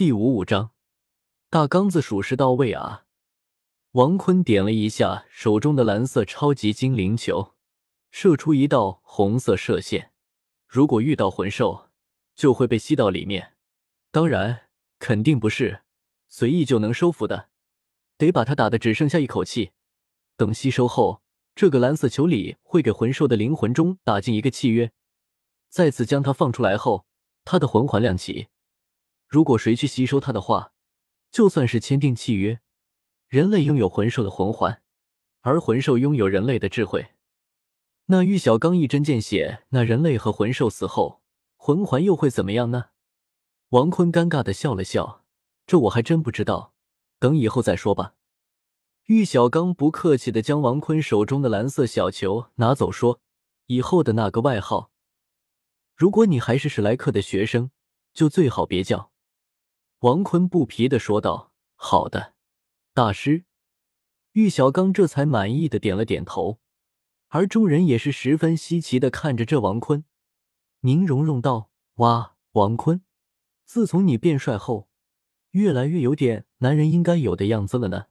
第五五章，大刚子属实到位啊！王坤点了一下手中的蓝色超级精灵球，射出一道红色射线。如果遇到魂兽，就会被吸到里面。当然，肯定不是随意就能收服的，得把它打的只剩下一口气。等吸收后，这个蓝色球里会给魂兽的灵魂中打进一个契约，再次将它放出来后，它的魂环亮起。如果谁去吸收它的话，就算是签订契约。人类拥有魂兽的魂环，而魂兽拥有人类的智慧。那玉小刚一针见血，那人类和魂兽死后，魂环又会怎么样呢？王坤尴尬的笑了笑，这我还真不知道，等以后再说吧。玉小刚不客气的将王坤手中的蓝色小球拿走，说：“以后的那个外号，如果你还是史莱克的学生，就最好别叫。”王坤不皮的说道：“好的。”大师，玉小刚这才满意的点了点头，而众人也是十分稀奇的看着这王坤。宁荣荣道：“哇，王坤，自从你变帅后，越来越有点男人应该有的样子了呢。”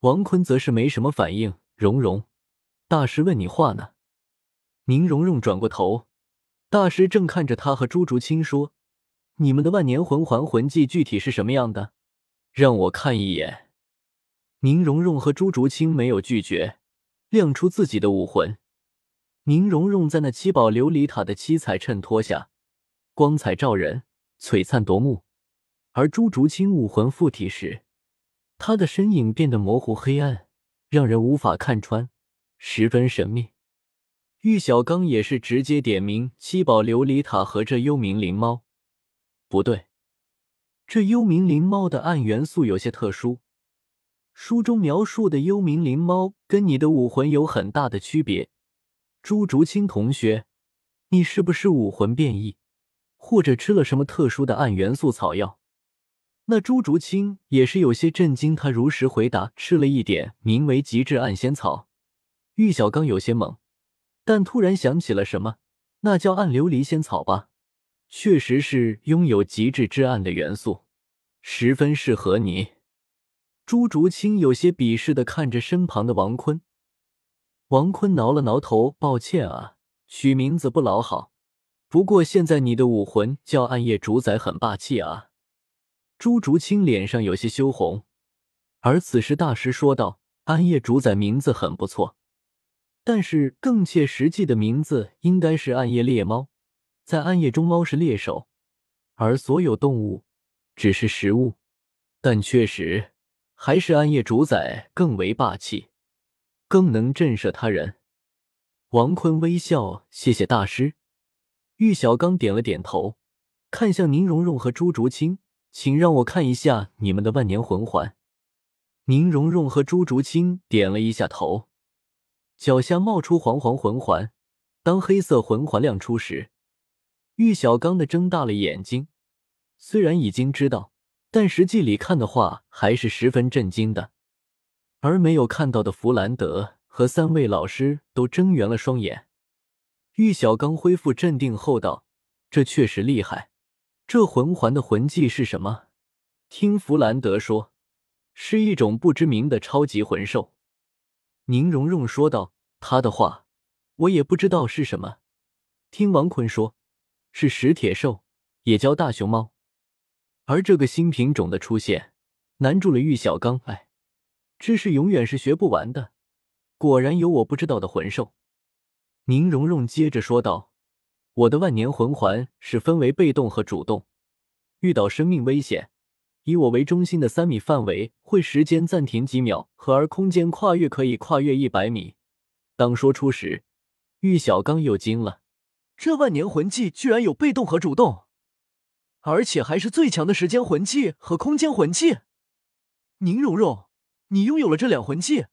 王坤则是没什么反应。荣荣，大师问你话呢。宁荣荣转过头，大师正看着他和朱竹清说：“你们的万年魂环魂技具体是什么样的？让我看一眼。”宁荣荣和朱竹清没有拒绝，亮出自己的武魂。宁荣荣在那七宝琉璃塔的七彩衬托下，光彩照人，璀璨夺目；而朱竹清武魂附体时，他的身影变得模糊黑暗，让人无法看穿，十分神秘。玉小刚也是直接点名七宝琉璃塔和这幽冥灵猫。不对，这幽冥灵猫的暗元素有些特殊。书中描述的幽冥灵猫跟你的武魂有很大的区别，朱竹清同学，你是不是武魂变异，或者吃了什么特殊的暗元素草药？那朱竹清也是有些震惊，他如实回答：吃了一点名为极致暗仙草。玉小刚有些懵，但突然想起了什么，那叫暗琉璃仙草吧？确实是拥有极致之暗的元素，十分适合你。朱竹清有些鄙视的看着身旁的王坤，王坤挠了挠头，抱歉啊，取名字不老好。不过现在你的武魂叫暗夜主宰，很霸气啊。朱竹清脸上有些羞红，而此时大师说道：“暗夜主宰名字很不错，但是更切实际的名字应该是暗夜猎猫。在暗夜中，猫是猎手，而所有动物只是食物。但确实。”还是暗夜主宰更为霸气，更能震慑他人。王坤微笑，谢谢大师。玉小刚点了点头，看向宁荣荣和朱竹清，请让我看一下你们的万年魂环。宁荣荣和朱竹清点了一下头，脚下冒出黄黄魂环。当黑色魂环亮出时，玉小刚的睁大了眼睛，虽然已经知道。但实际里看的话，还是十分震惊的。而没有看到的弗兰德和三位老师都睁圆了双眼。玉小刚恢复镇定后道：“这确实厉害。这魂环的魂技是什么？”听弗兰德说，是一种不知名的超级魂兽。宁荣荣说道：“他的话，我也不知道是什么。听王坤说，是石铁兽，也叫大熊猫。”而这个新品种的出现，难住了玉小刚。哎，知识永远是学不完的。果然有我不知道的魂兽。宁荣荣接着说道：“我的万年魂环是分为被动和主动。遇到生命危险，以我为中心的三米范围会时间暂停几秒，和而空间跨越可以跨越一百米。”当说出时，玉小刚又惊了：这万年魂技居然有被动和主动！而且还是最强的时间魂技和空间魂技。宁荣荣，你拥有了这两魂技，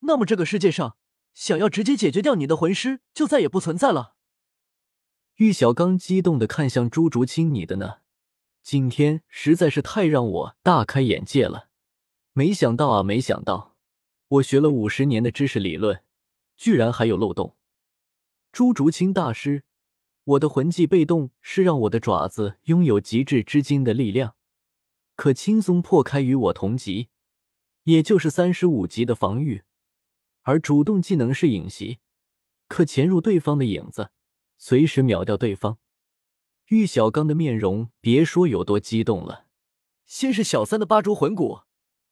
那么这个世界上想要直接解决掉你的魂师就再也不存在了。玉小刚激动的看向朱竹清：“你的呢？今天实在是太让我大开眼界了，没想到啊，没想到，我学了五十年的知识理论，居然还有漏洞。”朱竹清大师。我的魂技被动是让我的爪子拥有极致之精的力量，可轻松破开与我同级，也就是三十五级的防御。而主动技能是影袭，可潜入对方的影子，随时秒掉对方。玉小刚的面容别说有多激动了。先是小三的八蛛魂骨，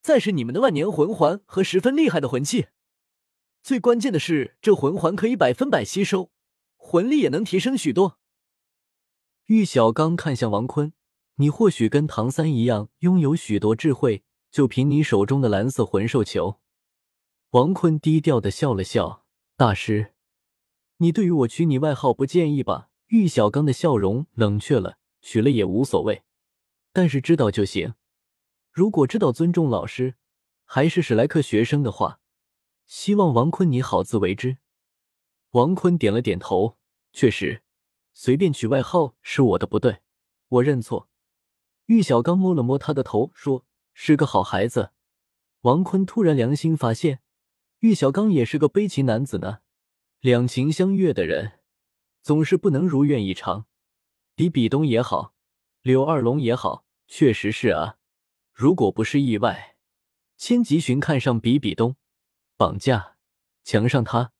再是你们的万年魂环和十分厉害的魂器。最关键的是，这魂环可以百分百吸收，魂力也能提升许多。玉小刚看向王坤：“你或许跟唐三一样，拥有许多智慧，就凭你手中的蓝色魂兽球。”王坤低调的笑了笑：“大师，你对于我取你外号不介意吧？”玉小刚的笑容冷却了，取了也无所谓，但是知道就行。如果知道尊重老师，还是史莱克学生的话，希望王坤你好自为之。王坤点了点头，确实，随便取外号是我的不对，我认错。玉小刚摸了摸他的头，说：“是个好孩子。”王坤突然良心发现。玉小刚也是个悲情男子呢，两情相悦的人总是不能如愿以偿。比比东也好，柳二龙也好，确实是啊。如果不是意外，千吉寻看上比比东，绑架强上他，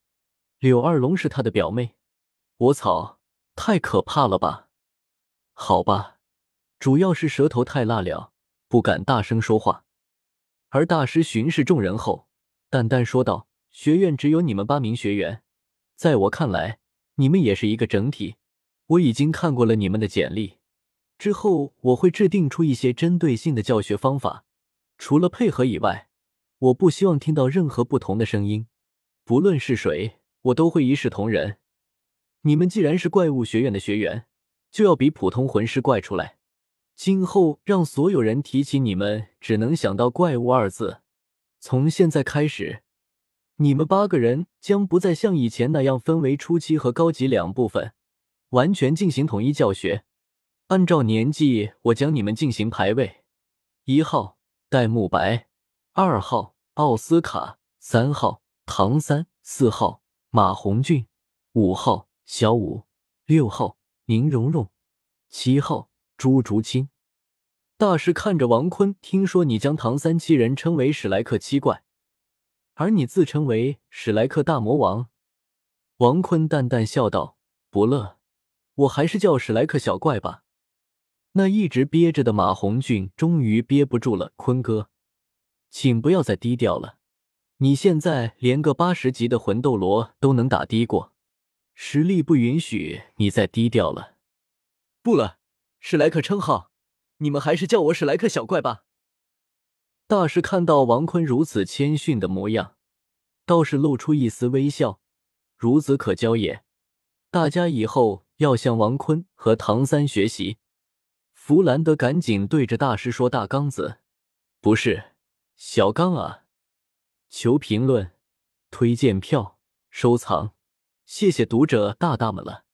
柳二龙是他的表妹，我操，太可怕了吧？好吧，主要是舌头太辣了，不敢大声说话。而大师巡视众人后。淡淡说道：“学院只有你们八名学员，在我看来，你们也是一个整体。我已经看过了你们的简历，之后我会制定出一些针对性的教学方法。除了配合以外，我不希望听到任何不同的声音。不论是谁，我都会一视同仁。你们既然是怪物学院的学员，就要比普通魂师怪出来。今后让所有人提起你们，只能想到怪物二字。”从现在开始，你们八个人将不再像以前那样分为初期和高级两部分，完全进行统一教学。按照年纪，我将你们进行排位：一号戴沐白，二号奥斯卡，三号唐三，四号马红俊，五号小五，六号宁荣荣，七号朱竹清。大师看着王坤，听说你将唐三七人称为史莱克七怪，而你自称为史莱克大魔王。王坤淡淡笑道：“不乐，我还是叫史莱克小怪吧。”那一直憋着的马红俊终于憋不住了：“坤哥，请不要再低调了，你现在连个八十级的魂斗罗都能打低过，实力不允许你再低调了。”不了，史莱克称号。你们还是叫我史莱克小怪吧。大师看到王坤如此谦逊的模样，倒是露出一丝微笑。孺子可教也，大家以后要向王坤和唐三学习。弗兰德赶紧对着大师说：“大刚子，不是小刚啊！”求评论、推荐票、收藏，谢谢读者大大们了。